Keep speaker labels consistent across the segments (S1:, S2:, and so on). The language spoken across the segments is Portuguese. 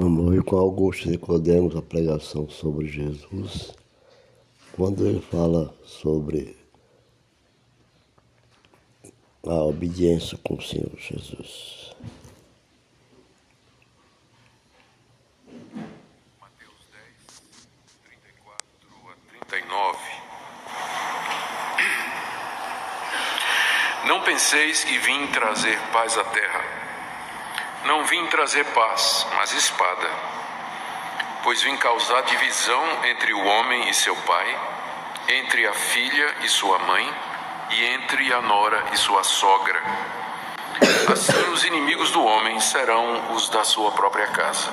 S1: Amor, e com Augusto recordemos a pregação sobre Jesus, quando ele fala sobre a obediência com o Senhor Jesus.
S2: Mateus 10, 34 a 39. Não penseis que vim trazer paz à terra. Não vim trazer paz, mas espada. Pois vim causar divisão entre o homem e seu pai, entre a filha e sua mãe, e entre a nora e sua sogra. Assim os inimigos do homem serão os da sua própria casa.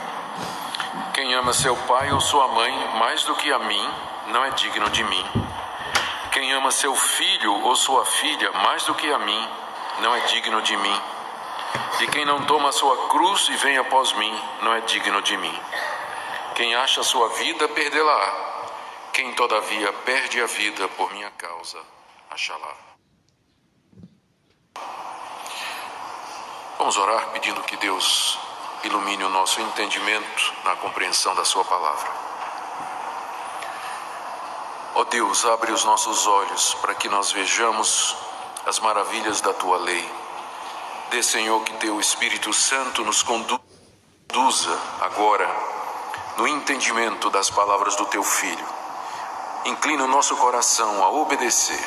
S2: Quem ama seu pai ou sua mãe mais do que a mim, não é digno de mim. Quem ama seu filho ou sua filha mais do que a mim, não é digno de mim. E quem não toma a sua cruz e vem após mim, não é digno de mim. Quem acha a sua vida, perdê-la-á. Quem, todavia, perde a vida por minha causa, achará. Vamos orar pedindo que Deus ilumine o nosso entendimento na compreensão da Sua palavra. Ó Deus, abre os nossos olhos para que nós vejamos as maravilhas da Tua lei. Dê, Senhor, que Teu Espírito Santo nos conduza agora no entendimento das palavras do Teu Filho. Inclina o nosso coração a obedecer.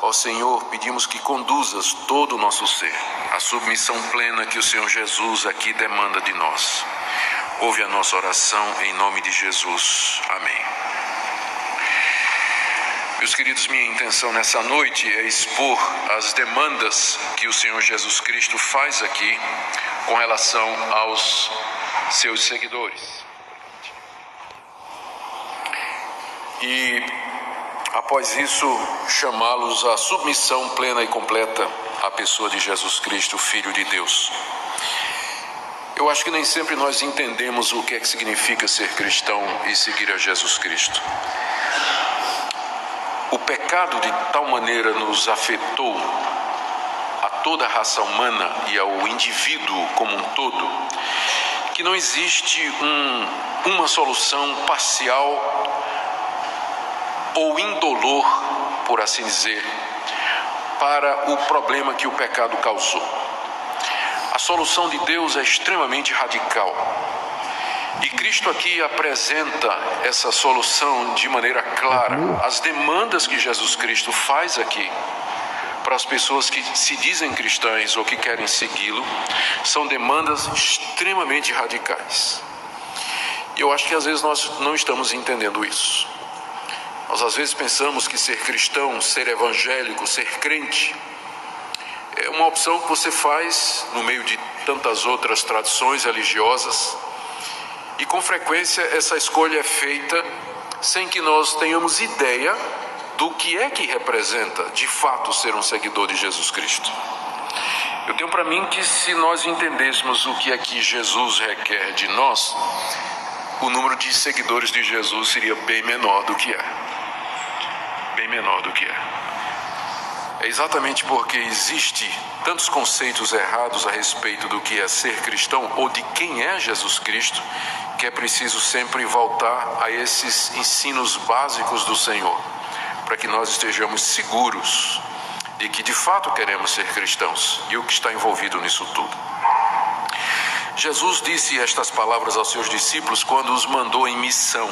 S2: Ó Senhor, pedimos que conduzas todo o nosso ser à submissão plena que o Senhor Jesus aqui demanda de nós. Ouve a nossa oração em nome de Jesus. Amém. Meus queridos, minha intenção nessa noite é expor as demandas que o Senhor Jesus Cristo faz aqui com relação aos seus seguidores. E após isso, chamá-los à submissão plena e completa à pessoa de Jesus Cristo, Filho de Deus. Eu acho que nem sempre nós entendemos o que é que significa ser cristão e seguir a Jesus Cristo. O pecado de tal maneira nos afetou a toda a raça humana e ao indivíduo como um todo, que não existe um, uma solução parcial ou indolor, por assim dizer, para o problema que o pecado causou. A solução de Deus é extremamente radical. E Cristo aqui apresenta essa solução de maneira clara. As demandas que Jesus Cristo faz aqui para as pessoas que se dizem cristãs ou que querem segui-lo são demandas extremamente radicais. E eu acho que às vezes nós não estamos entendendo isso. Nós às vezes pensamos que ser cristão, ser evangélico, ser crente é uma opção que você faz no meio de tantas outras tradições religiosas. E com frequência essa escolha é feita sem que nós tenhamos ideia do que é que representa de fato ser um seguidor de Jesus Cristo. Eu tenho para mim que se nós entendêssemos o que é que Jesus requer de nós, o número de seguidores de Jesus seria bem menor do que é. Bem menor do que é. É exatamente porque existe tantos conceitos errados a respeito do que é ser cristão ou de quem é Jesus Cristo, que é preciso sempre voltar a esses ensinos básicos do Senhor, para que nós estejamos seguros de que de fato queremos ser cristãos e o que está envolvido nisso tudo. Jesus disse estas palavras aos seus discípulos quando os mandou em missão.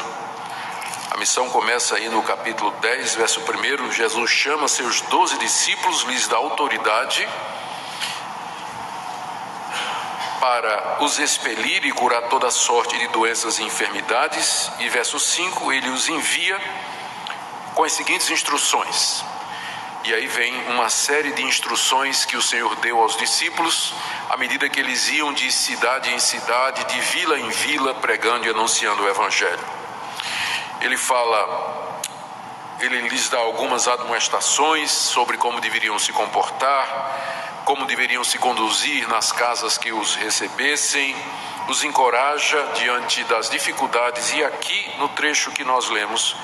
S2: A missão começa aí no capítulo 10, verso 1. Jesus chama seus doze discípulos, lhes dá autoridade para os expelir e curar toda sorte de doenças e enfermidades. E verso 5, ele os envia com as seguintes instruções. E aí vem uma série de instruções que o Senhor deu aos discípulos, à medida que eles iam de cidade em cidade, de vila em vila, pregando e anunciando o Evangelho. Ele fala, ele lhes dá algumas admoestações sobre como deveriam se comportar, como deveriam se conduzir nas casas que os recebessem, os encoraja diante das dificuldades, e aqui no trecho que nós lemos,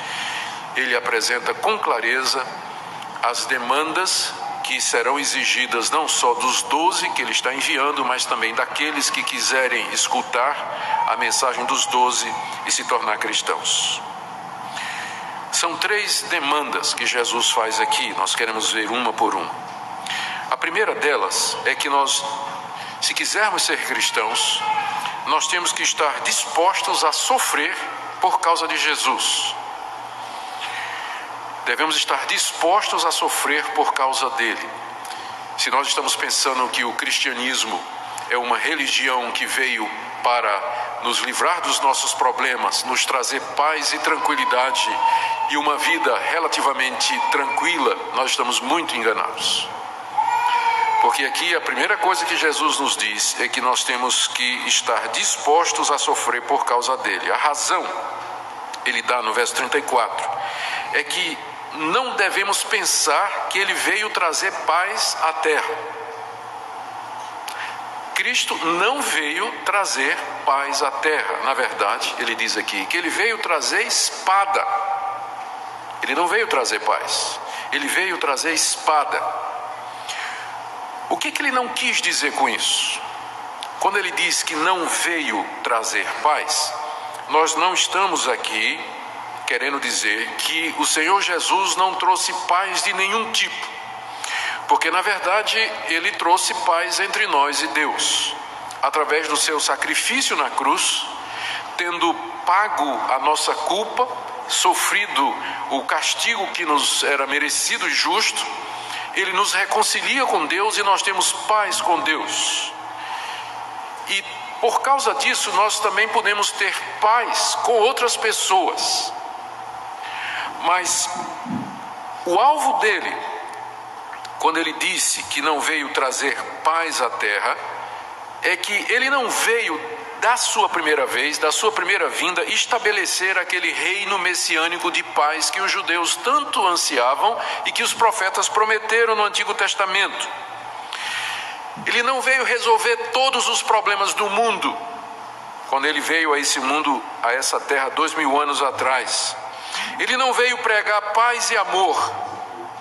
S2: ele apresenta com clareza as demandas que serão exigidas não só dos doze que ele está enviando, mas também daqueles que quiserem escutar a mensagem dos doze e se tornar cristãos. São três demandas que Jesus faz aqui, nós queremos ver uma por uma. A primeira delas é que nós, se quisermos ser cristãos, nós temos que estar dispostos a sofrer por causa de Jesus. Devemos estar dispostos a sofrer por causa dele. Se nós estamos pensando que o cristianismo é uma religião que veio para nos livrar dos nossos problemas, nos trazer paz e tranquilidade e uma vida relativamente tranquila, nós estamos muito enganados. Porque aqui a primeira coisa que Jesus nos diz é que nós temos que estar dispostos a sofrer por causa dele. A razão, ele dá no verso 34, é que não devemos pensar que ele veio trazer paz à terra. Cristo não veio trazer paz à terra. Na verdade, ele diz aqui que ele veio trazer espada. Ele não veio trazer paz. Ele veio trazer espada. O que, que ele não quis dizer com isso? Quando ele diz que não veio trazer paz, nós não estamos aqui querendo dizer que o Senhor Jesus não trouxe paz de nenhum tipo, porque na verdade ele trouxe paz entre nós e Deus, através do seu sacrifício na cruz, tendo pago a nossa culpa, sofrido o castigo que nos era merecido e justo, ele nos reconcilia com Deus e nós temos paz com Deus. E por causa disso, nós também podemos ter paz com outras pessoas. Mas o alvo dele, quando ele disse que não veio trazer paz à terra, é que ele não veio da sua primeira vez, da sua primeira vinda, estabelecer aquele reino messiânico de paz que os judeus tanto ansiavam e que os profetas prometeram no Antigo Testamento. Ele não veio resolver todos os problemas do mundo, quando ele veio a esse mundo, a essa terra, dois mil anos atrás. Ele não veio pregar paz e amor,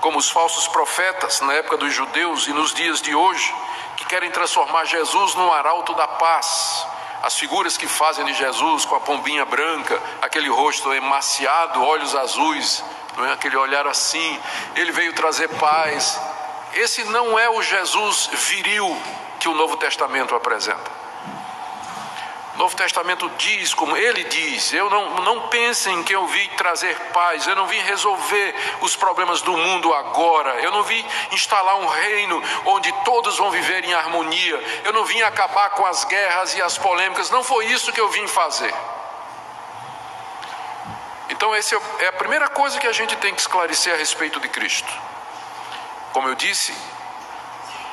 S2: como os falsos profetas na época dos judeus e nos dias de hoje, que querem transformar Jesus num arauto da paz. As figuras que fazem de Jesus com a pombinha branca, aquele rosto emaciado, olhos azuis, não é? aquele olhar assim, ele veio trazer paz. Esse não é o Jesus viril que o Novo Testamento apresenta. O Novo Testamento diz, como ele diz, eu não, não pensem que eu vim trazer paz, eu não vim resolver os problemas do mundo agora, eu não vim instalar um reino onde todos vão viver em harmonia, eu não vim acabar com as guerras e as polêmicas, não foi isso que eu vim fazer. Então, essa é, é a primeira coisa que a gente tem que esclarecer a respeito de Cristo. Como eu disse,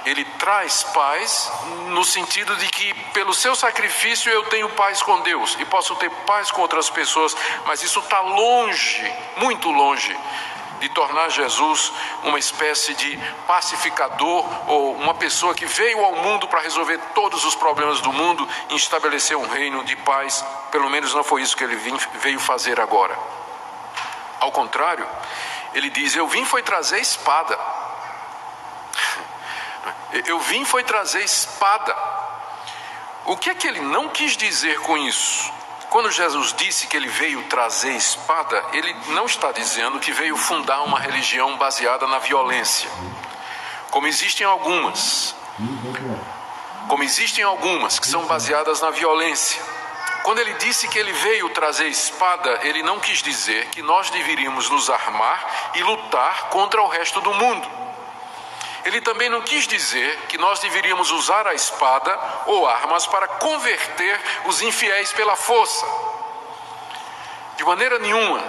S2: ele traz paz no sentido de que pelo seu sacrifício eu tenho paz com Deus e posso ter paz com outras pessoas, mas isso está longe, muito longe de tornar Jesus uma espécie de pacificador ou uma pessoa que veio ao mundo para resolver todos os problemas do mundo e estabelecer um reino de paz. Pelo menos não foi isso que ele veio fazer agora. Ao contrário, ele diz: Eu vim foi trazer espada. Eu vim foi trazer espada. O que é que ele não quis dizer com isso? Quando Jesus disse que ele veio trazer espada, ele não está dizendo que veio fundar uma religião baseada na violência, como existem algumas. Como existem algumas que são baseadas na violência. Quando ele disse que ele veio trazer espada, ele não quis dizer que nós deveríamos nos armar e lutar contra o resto do mundo. Ele também não quis dizer que nós deveríamos usar a espada ou armas para converter os infiéis pela força. De maneira nenhuma,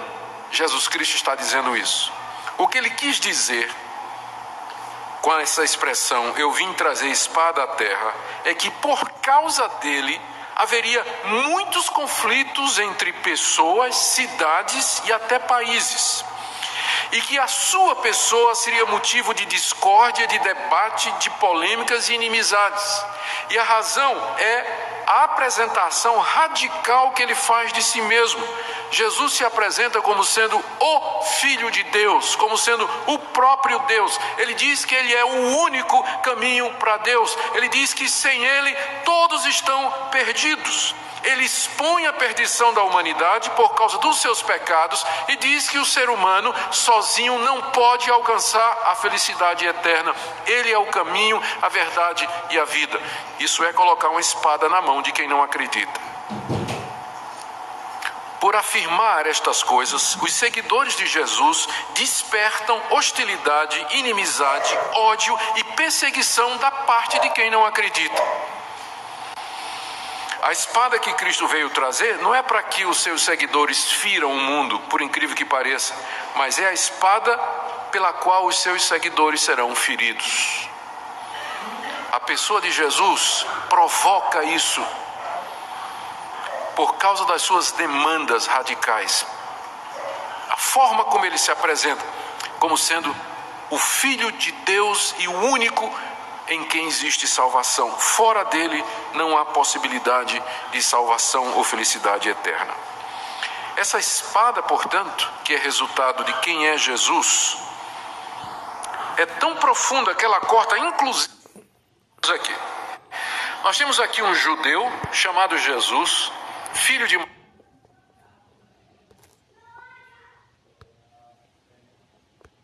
S2: Jesus Cristo está dizendo isso. O que ele quis dizer com essa expressão, eu vim trazer espada à terra, é que por causa dele haveria muitos conflitos entre pessoas, cidades e até países e que a sua pessoa seria motivo de discórdia, de debate, de polêmicas e inimizades. E a razão é a apresentação radical que ele faz de si mesmo. Jesus se apresenta como sendo o Filho de Deus, como sendo o próprio Deus. Ele diz que ele é o único caminho para Deus. Ele diz que sem ele todos estão perdidos ele expõe a perdição da humanidade por causa dos seus pecados e diz que o ser humano sozinho não pode alcançar a felicidade eterna. Ele é o caminho, a verdade e a vida. Isso é colocar uma espada na mão de quem não acredita. Por afirmar estas coisas, os seguidores de Jesus despertam hostilidade, inimizade, ódio e perseguição da parte de quem não acredita. A espada que Cristo veio trazer não é para que os seus seguidores firam o mundo, por incrível que pareça, mas é a espada pela qual os seus seguidores serão feridos. A pessoa de Jesus provoca isso por causa das suas demandas radicais. A forma como ele se apresenta como sendo o Filho de Deus e o único em quem existe salvação. Fora dele não há possibilidade de salvação ou felicidade eterna. Essa espada, portanto, que é resultado de quem é Jesus, é tão profunda que ela corta inclusive aqui. Nós temos aqui um judeu chamado Jesus, filho de